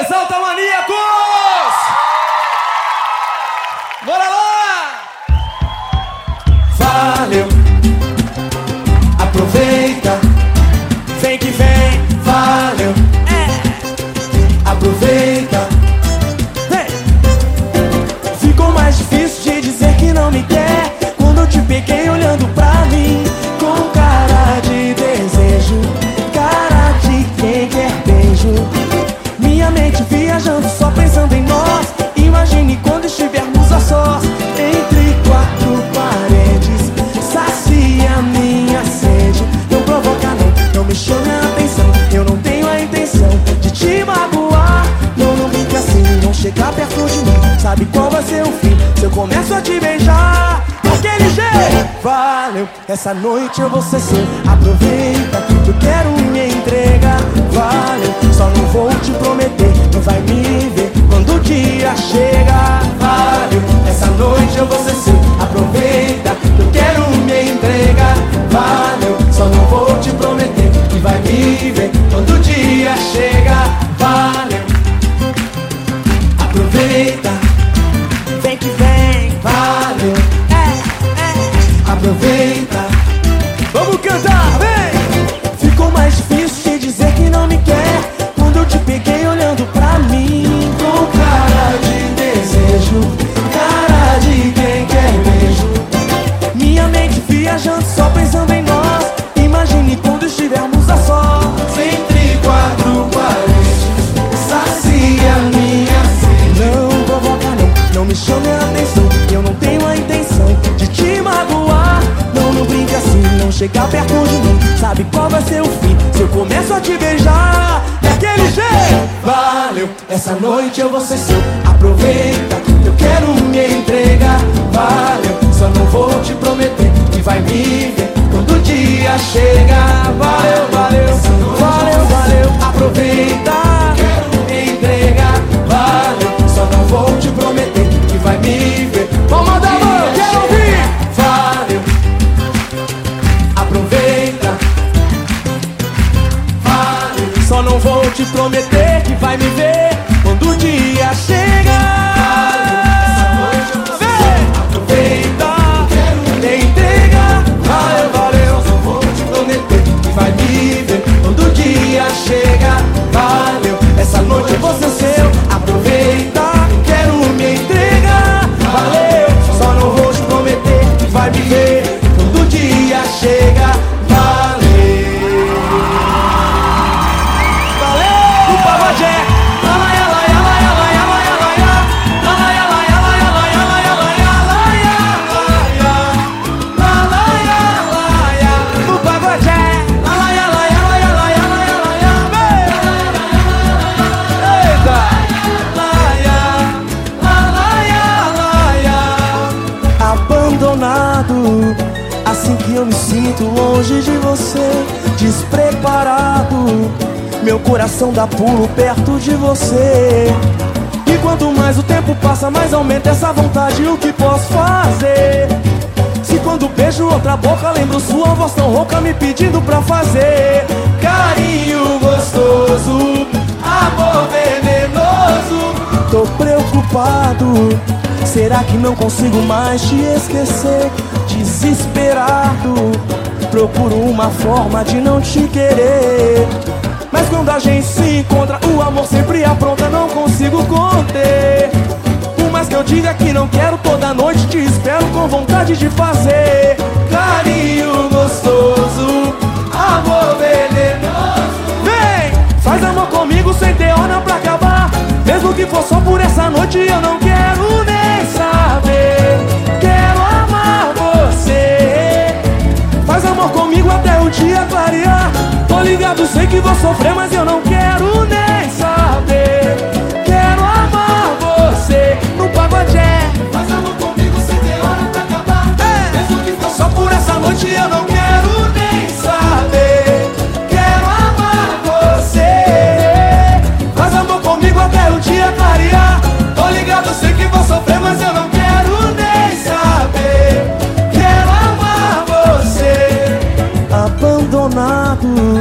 Exalta Maníacos! Ser o fim? Se eu começo a te beijar Daquele jeito Valeu, essa noite eu vou ser seu. Aproveita que eu quero me entregar Valeu, só não vou te prometer essa noite eu vou ser seu. Aproveita, eu quero me entregar. Valeu, só não vou te prometer Que vai me ver quando o dia chega. Valeu, valeu, valeu, valeu. Aproveita, quero me entregar. Valeu, só não vou te prometer Que vai me ver. Palma da mão, quero ouvir! Valeu, aproveita. Valeu, Só não vou te prometer Meu coração dá pulo perto de você. E quanto mais o tempo passa, mais aumenta essa vontade. O que posso fazer? Se quando beijo outra boca, lembro sua voz tão rouca me pedindo pra fazer carinho gostoso, amor venenoso. Tô preocupado. Será que não consigo mais te esquecer? Desesperado, procuro uma forma de não te querer. Quando a gente se encontra, o amor sempre apronta, não consigo conter. Por mais que eu diga que não quero, toda noite te espero com vontade de fazer carinho gostoso, amor venenoso. Vem, faz amor comigo sem ter hora pra acabar. Mesmo que for só por essa noite, eu não sofrer, mas eu não quero nem saber. Quero amar você no pagodé. Faz amor comigo sem ter hora pra acabar. Mesmo que for só por essa noite, eu não quero nem saber. Quero amar você. Faz amor comigo até o dia clarear. Tô ligado, sei que vou sofrer, mas eu não quero nem saber. Quero amar você. Abandonado,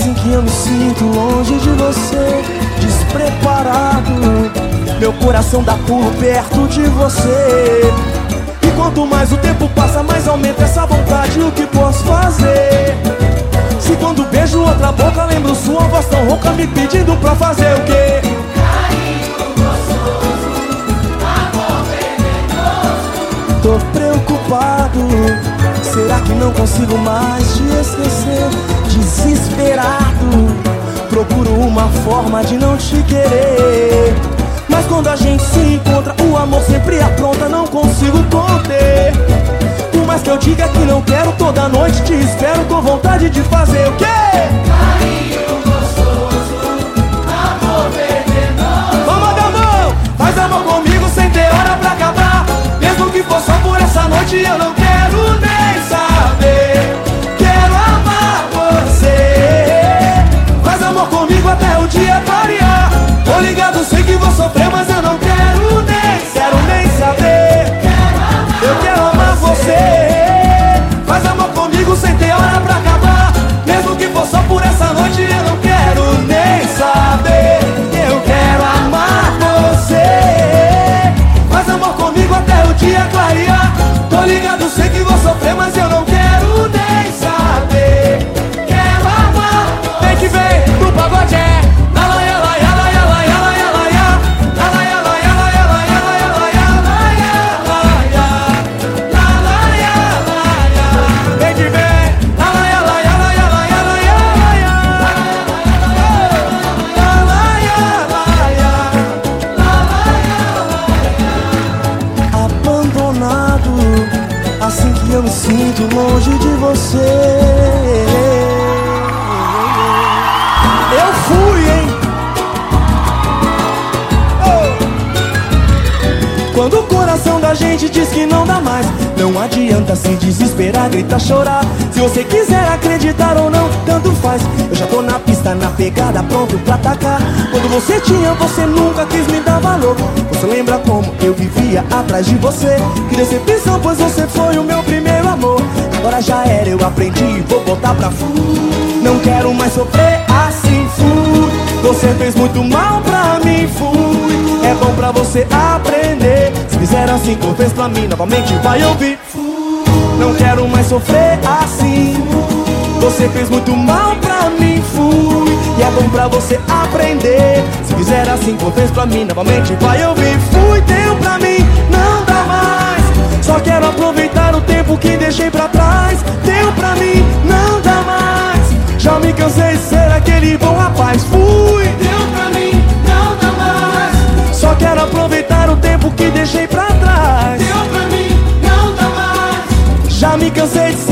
assim que eu me sinto longe de você, despreparado. parado. Meu coração dá pulo perto de você. E quanto mais o tempo passa, mais aumenta essa vontade. O que posso fazer? Se quando beijo outra boca, lembro sua voz tão rouca me pedindo pra fazer o quê? Tô preocupado. Será que não consigo mais te esquecer? Desesperado. Procuro uma forma de não te querer. Mas quando a gente se encontra, o amor sempre apronta, não consigo conter. Por mais que eu diga que não quero, toda noite te espero com vontade de fazer o quê? Carinho gostoso, amor venenoso. Vamos dar mão, faz amor comigo sem ter hora pra acabar. Mesmo que for só por essa noite, eu não você. Eu fui, hein? Quando o coração da gente diz que não dá mais Não adianta se desesperar, gritar, chorar. Se você quiser acreditar ou não, tanto faz. Eu já tô na pista, na pegada, pronto pra atacar. Quando você tinha, você nunca quis me dar valor. Você lembra como eu vivia atrás de você? Que decepção, pois você foi o meu primeiro amor Agora já era, eu aprendi vou botar pra fui Não quero mais sofrer assim, fui Você fez muito mal pra mim, fui é bom pra você aprender. Se fizer assim fez pra mim Novamente vai ouvir Não quero mais sofrer assim. Você fez muito mal pra mim, fui E é bom pra você aprender. Se fizer assim fez pra mim Novamente vai ouvir Fui, deu pra mim, Só quero aproveitar o tempo que deixei pra trás Deu pra mim, não dá mais Já me cansei de ser aquele bom rapaz Fui, Deu pra mim, não dá mais. só quero aproveitar o tempo que deixei pra trás. Deu pra mim, não dá mais. Já me cansei de ser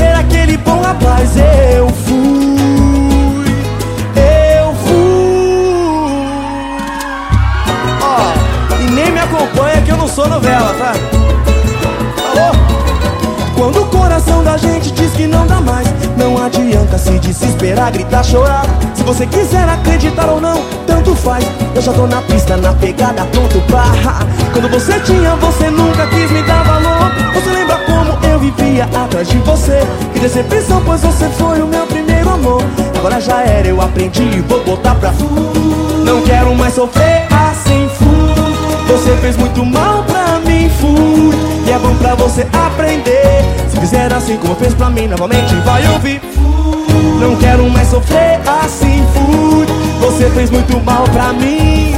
se desesperar, gritar, chorar. Se você quiser acreditar ou não, tanto faz. Eu já tô na pista, na pegada, pronto pra. Quando você tinha, você nunca quis me dar valor. Você lembra como eu vivia atrás de você? Que decepção, pois você foi o meu primeiro amor. Agora já era, eu aprendi e vou botar pra. Não quero mais sofrer assim, fui. Você fez muito mal pra mim, fui E é bom pra você aprender Se fizer assim como fez pra mim, novamente vai ouvir Não quero mais sofrer assim, fui Você fez muito mal pra mim.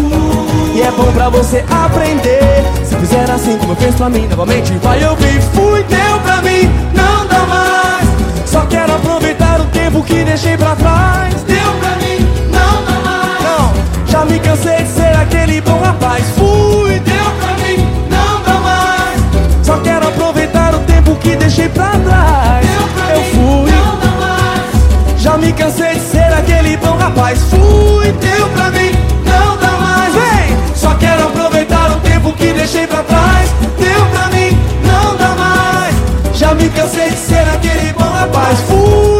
E é bom pra você aprender. Se fizer assim como fez pra mim, novamente vai ouvir Fui, deu pra mim, não dá mais. Só quero aproveitar o tempo que deixei pra trás. Deu pra mim, não dá mais. Não, já me cansei de ser aquele bom rapaz. Fui, Deu pra mim, não dá mais. Só quero aproveitar o tempo que deixei pra trás. Me cansei de ser aquele bom rapaz. Fui, Deu pra mim, não dá mais. vem. Só quero aproveitar o tempo que deixei pra trás. Deu pra mim, não dá mais. Já me cansei de ser aquele bom rapaz. Fui,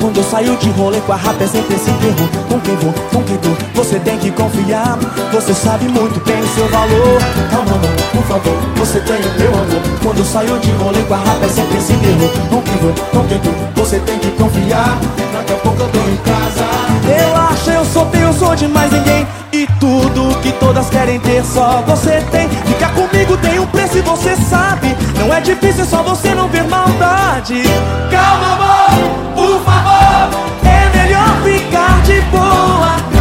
Quando eu saio de rolê com a rap é sempre esse terror Com quem vou, com quem tô, você tem que confiar. Você sabe muito bem o seu valor. Calma amor, por favor, você tem o meu amor. Quando eu saio de rolê com a rap é sempre esse terror Com quem vou, com quem tô, você tem que confiar. Daqui a pouco eu tô em casa. Relaxa, eu sou teu, sou de mais ninguém. E tudo que todas querem ter só você tem. Ficar comigo tem um preço e você sabe. Não é difícil, é só você não ver maldade. Calma, amor, por favor É melhor ficar de boa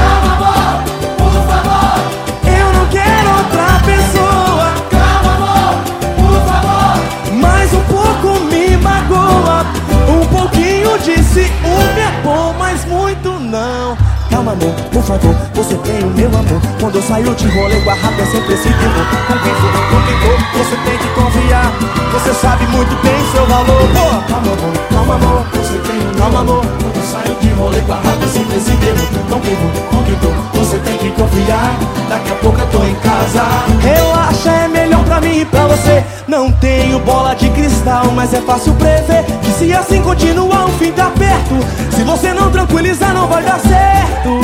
amor, por favor, você tem o meu amor. Quando eu saio de rolê com a rap é sempre esse Com quem for, com quem for, você tem que confiar. Você sabe muito bem seu valor. Pô, Calma amor, calma amor, você tem o calma amor. Quando saio de rolê com a rap é sempre esse terror Com quem for, você tem que confiar? Daqui a pouco eu tô em casa. Relaxa, é melhor pra mim e pra você. Não tenho bola de cristal, mas é fácil prever Que se assim continuar o fim tá perto. Se você não tranquilizar não vai dar certo.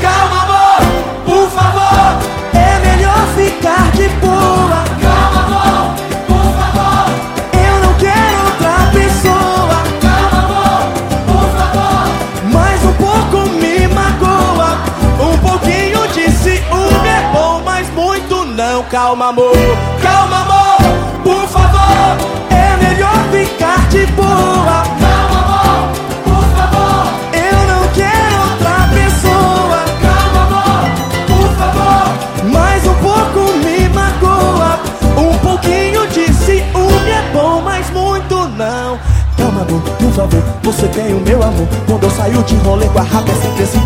Calma, amor, por favor. É melhor ficar de boa Calma amor, Calma, amor, por favor é melhor ficar de boa você tem o meu amor. Quando eu saio de rolê com a rap é sempre esse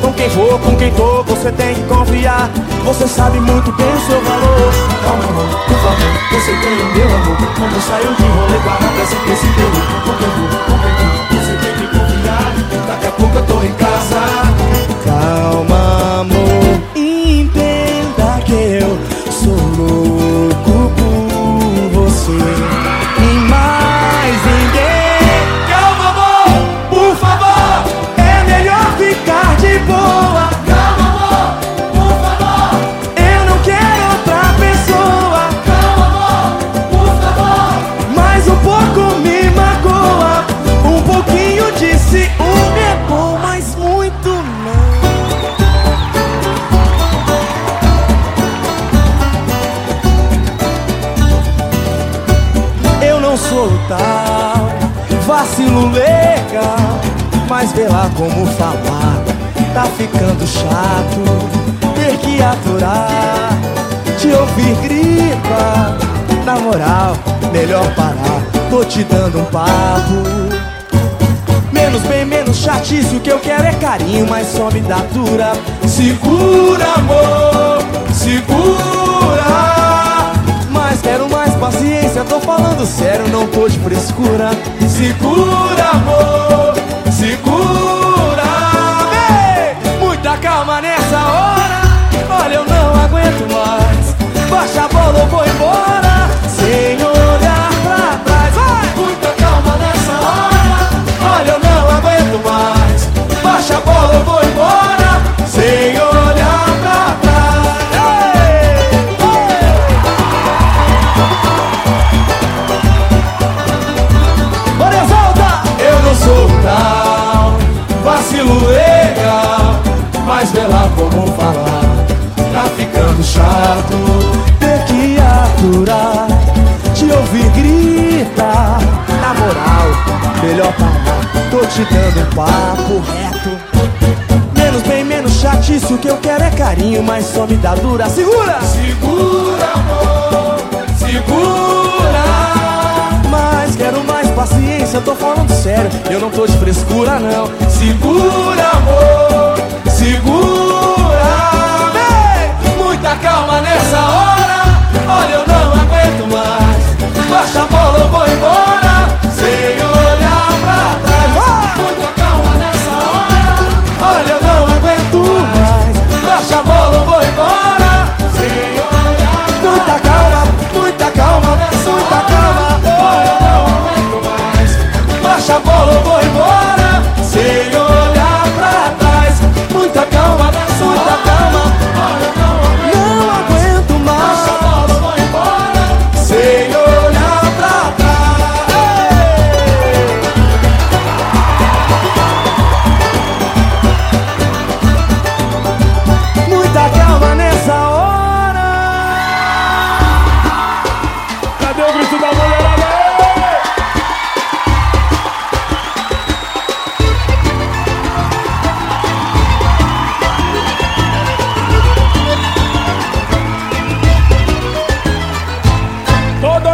Com quem for, com quem tô, você tem que confiar. Você sabe muito bem o seu valor. Calma amor, por favor, você tem o meu amor. Quando eu saio de rolê com a rap é sempre esse Com quem for, com quem tô, você tem que confiar. Daqui a pouco eu tô em casa. Calma, amor, entenda que eu vê lá como falar. Tá ficando chato ter que aturar, te ouvir grita. Na moral, melhor parar. Tô te dando um papo. Menos bem, menos chatice, o que eu quero é carinho, mas só me dá dura. Segura, amor, segura. Mas quero mais paciência, tô falando sério, não tô de frescura. Segura, amor, Ei, muita calma nessa hora. Olha, eu não aguento mais. Baixa a bola, eu vou embora.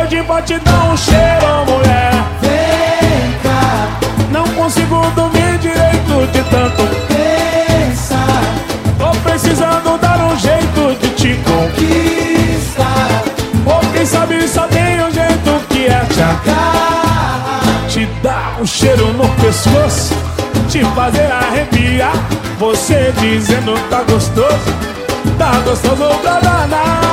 De bote dá um cheiro, mulher. Vem cá, Não consigo dormir direito de tanto. pensa, Tô precisando dar um jeito de te conquistar. quem sabe só tem um jeito que é te cá. Te dar um cheiro no pescoço, te fazer arrepiar. Você dizendo tá gostoso, tá gostoso pra danar.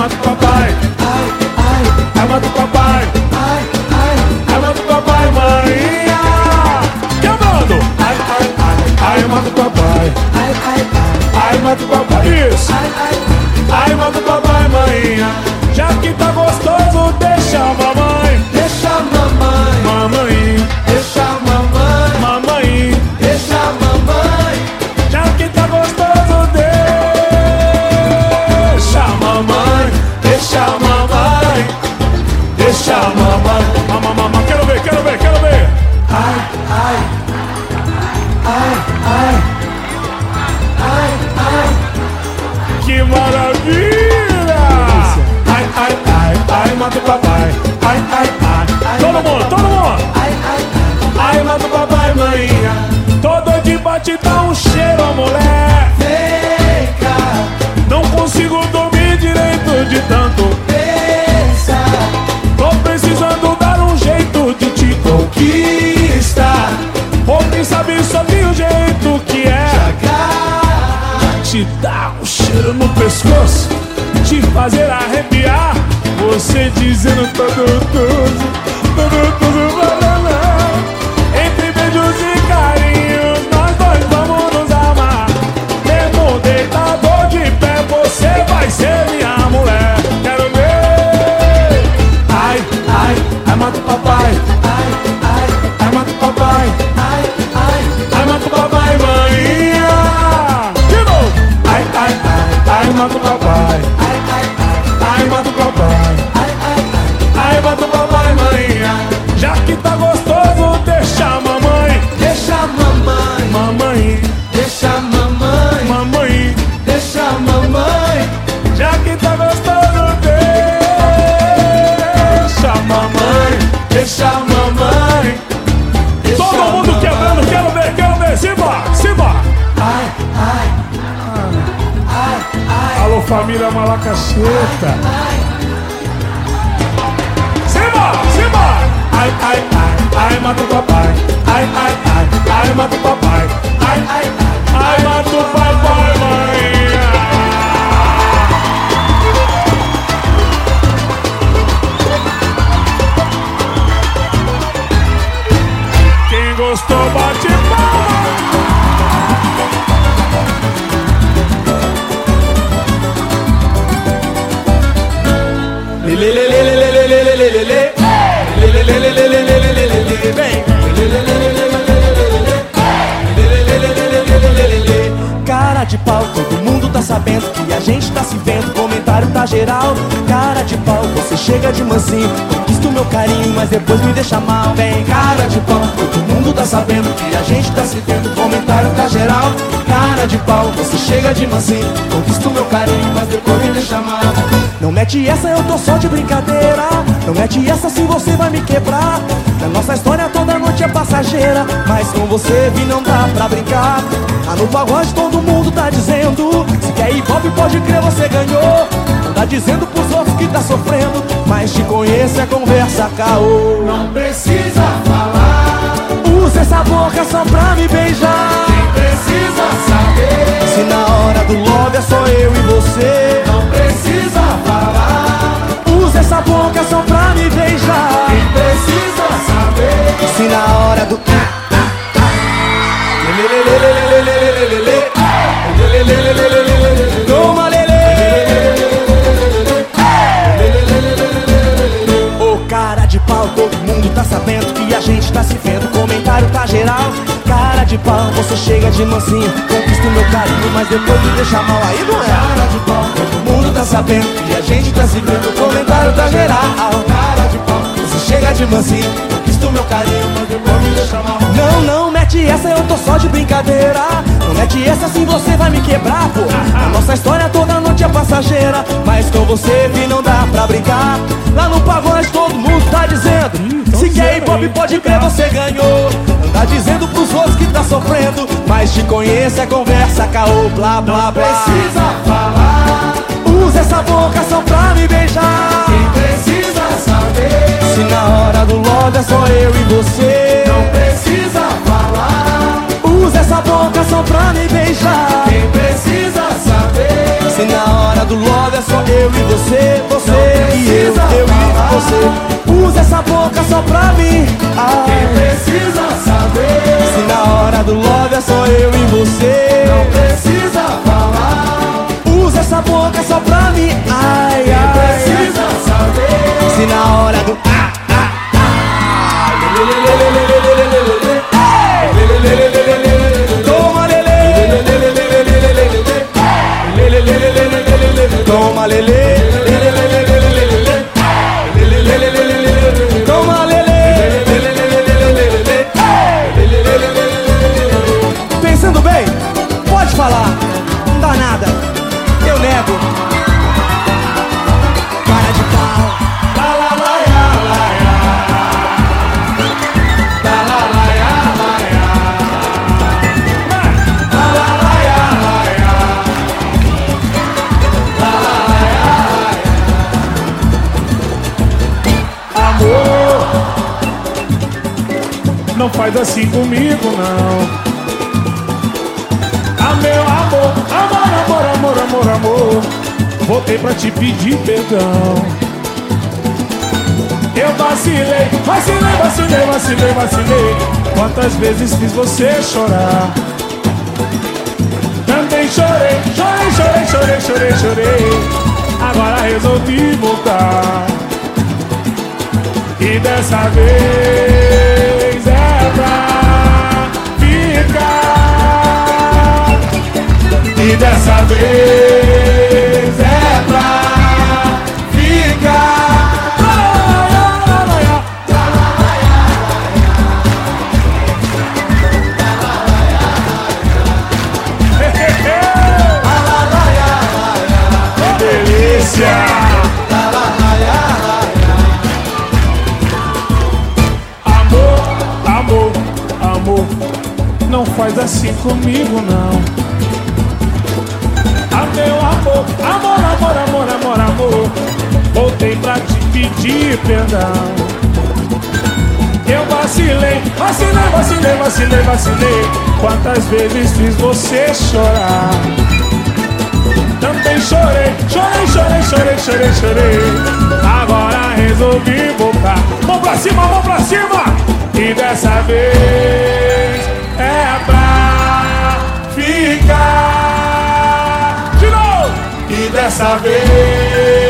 Ai, ai, mata o papai. Ai, ai, Ai, mata o papai. ai, ai, o papai, Maria. Quebrando. Ai, ai, ai, ai, papai. ai, ai, papai. Isso. ai, papai, maninha. Já que tá gostoso, deixa a mamãe. Dizendo tá gostoso, tá gostoso para lá. Entre beijos e carinhos, nós dois vamos nos amar. Mesmo deitado de pé, você vai ser minha família Malacacheta. ai. Simba, Simba! Ai, ai, ai, ai, mata o papai. Ai, ai, ai, ai, mata o papai. Ai, ai, ai, ai, sabendo que a gente tá se vendo. Comentário tá geral. Cara de pau, você chega de mansinho. Conquista o meu carinho, mas depois me deixa mal. Vem, cara de pau, todo mundo tá sabendo que a gente tá se vendo. Comentário tá geral. Cara de pau, você chega de mansinho. Conquista o meu carinho, mas depois me deixa. Não mete essa, eu tô só de brincadeira. Não mete essa se você vai me quebrar. Na nossa história toda noite é passageira. Mas com você vi não dá pra brincar. Tá no pagode todo mundo tá dizendo. Se quer hip hop, pode crer, você ganhou. Não tá dizendo pros outros que tá sofrendo. Mas te conheço, é conversa caô. Não precisa falar, Usa essa boca só pra me beijar precisa saber. Se na hora do love é só eu e você, não precisa falar. Usa essa boca só pra me beijar. Quem precisa saber. Se na hora do. Tá, todo mundo tá sabendo que a gente tá se vendo. Comentário tá geral. De pau, você chega de mansinho. Conquista o meu carinho, mas depois me deixa mal. Aí não é. Cara de pau, Todo mundo tá sabendo que a gente tá se vendo. Comentário tá geral. cara de pau. Você chega de mansinho. Conquista do meu carinho, mas depois me deixa mal. Não, não, mete essa, eu tô só de brincadeira. Não mete essa assim você vai me quebrar, pô. A nossa história toda noite é passageira. Mas com você, vi, não dá pra brincar. Lá no pagode todo mundo tá dizendo. Se quer hip hop, pode crer, você ganhou. Anda dizendo pros outros que tá sofrendo. Mas te conheço, é conversa, caô, blá blá blá. Precisa falar, Usa essa boca só pra me beijar. quem precisa saber. Se na hora do love é só eu e você. Não precisa falar, Usa essa boca só pra me beijar. quem precisa saber. Se na hora do love é só eu e você, você e eu, eu e você. Usa essa boca só pra mim. Quem Ai, precisa saber. se na hora do love é só eu e você. Não precisa falar, Usa essa boca só pra mim. Ai, quem ai. precisa saber. Se na hora do. Ah, faz assim comigo, não. Ah, meu amor, amor, amor, amor, amor, amor. Voltei pra te pedir perdão. Eu vacilei, vacilei, vacilei, vacilei, vacilei. Quantas vezes fiz você chorar? Também chorei, chorei, chorei, chorei, chorei, chorei. Agora resolvi voltar. E dessa vez dessa vez é pra ficar. Que delícia! Amor, amor, amor, não faz assim comigo não. Amor, amor, amor, amor, amor, voltei pra te pedir perdão. Eu vacilei, vacilei, vacilei, vacilei, vacilei. Quantas vezes fiz você chorar? Também chorei, chorei, chorei, chorei, chorei, chorei. Agora resolvi voltar. Mão pra cima, mão pra cima. E dessa vez é pra ficar. Dessa vez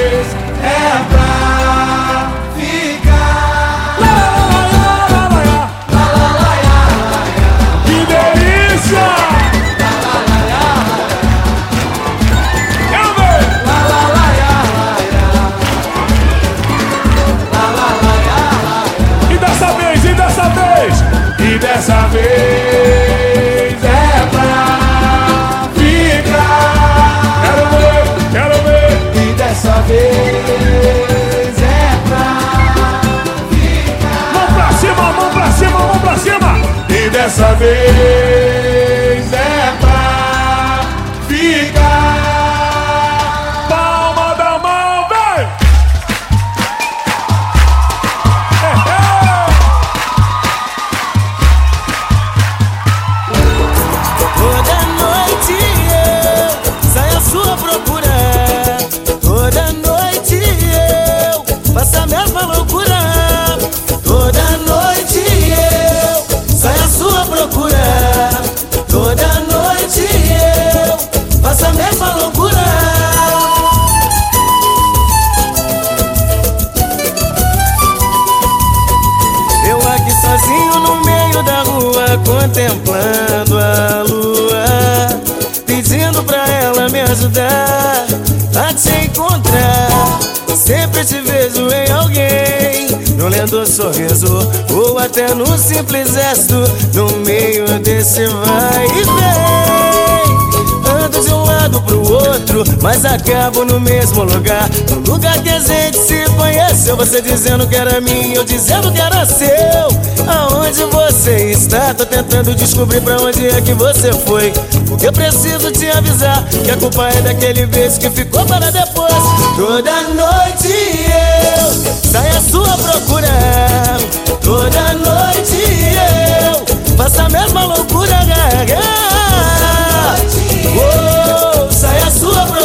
ajudar a te encontrar. Sempre te vejo em alguém, no lendo sorriso Ou até no simples gesto No meio desse vai e vem lado pro outro Mas acabo no mesmo lugar. No lugar que a gente se conheceu Você dizendo que era minha Eu dizendo que era seu. Aonde você está? Tô tentando descobrir pra onde é que você foi. Porque eu preciso te avisar Que a culpa é daquele beijo que ficou para depois. Toda noite eu saio à sua procura. Toda noite eu faço a mesma loucura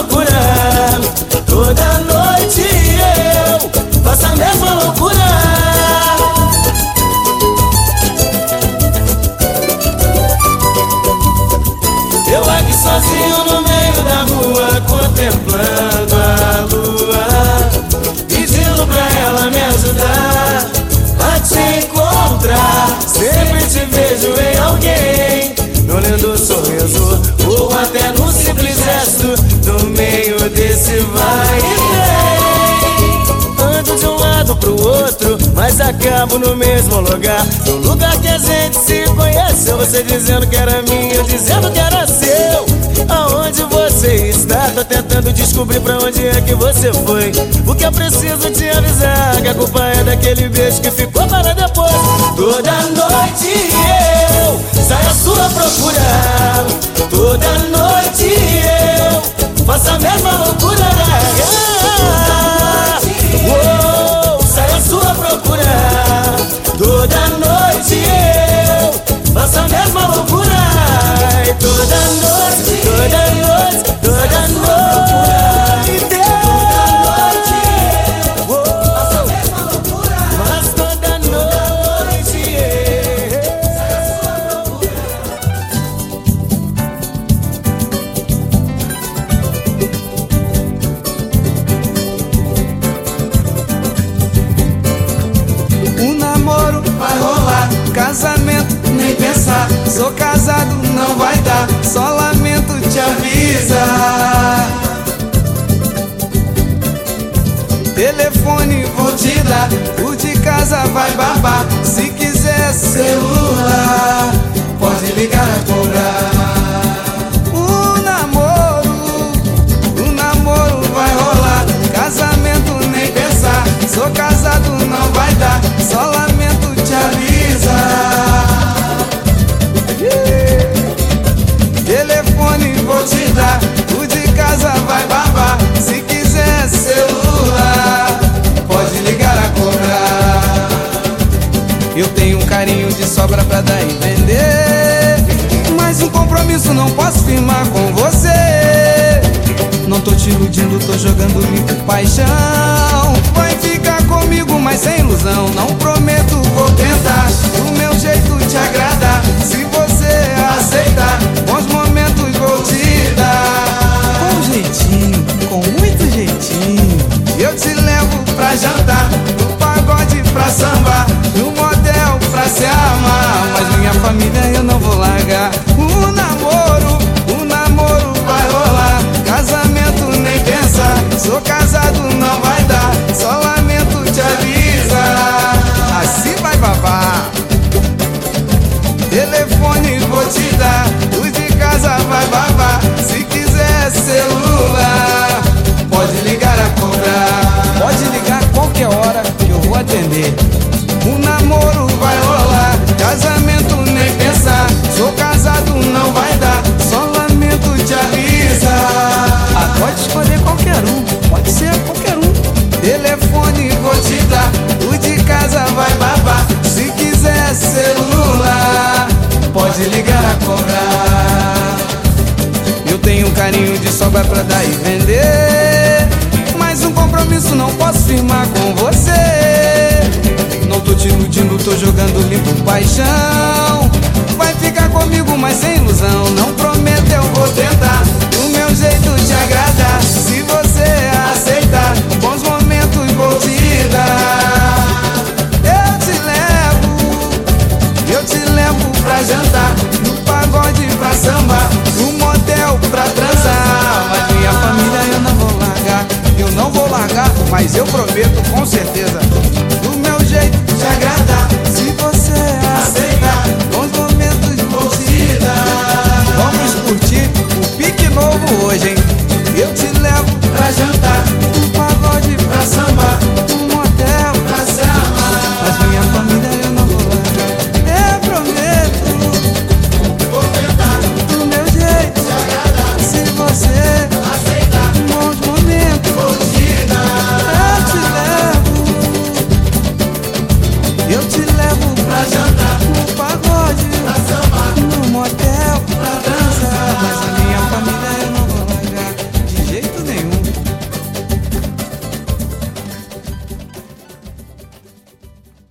procura Toda noite eu faço a mesma loucura. Eu aqui sozinho no meio da rua Contemplando a lua. Pedindo pra ela me ajudar A te encontrar. Sempre te vejo em alguém No lindo sorriso Ou até No meio desse vai e vem. Ando de um lado pro outro Mas acabo no mesmo lugar. No lugar que a gente se conheceu Você dizendo que era minha Eu dizendo que era seu. Aonde você está? Tô tentando descobrir pra onde é que você foi. O que eu preciso te avisar Que a culpa é daquele beijo que ficou para depois. Toda noite eu saio à sua procura. Toda noite eu faço a mesma loucura sobra pra dar e vender. Mas um compromisso não posso firmar com você. Não tô te iludindo, tô jogando limpo paixão. Vai ficar comigo, mas sem ilusão. Não prometo, vou tentar. Do meu jeito te agradar. Se você se amar. Mas minha família eu não vou largar. O namoro, o namoro vai rolar. Casamento nem pensar. Sou casado, não vai dar. Só lamento te avisar. Assim vai babar. Telefone vou te dar. Luz de casa vai babar. Se quiser celular, pode ligar a cobrar. Pode ligar qualquer hora que eu vou atender. Pode ser qualquer um. Telefone vou te dar, o de casa vai babar. Se quiser celular, pode ligar a cobrar. Eu tenho um carinho de sobra pra dar e vender. Mas um compromisso não posso firmar com você. Não tô te iludindo, tô jogando limpo paixão. Vai ficar comigo, mas sem ilusão. Não prometo, eu prometo com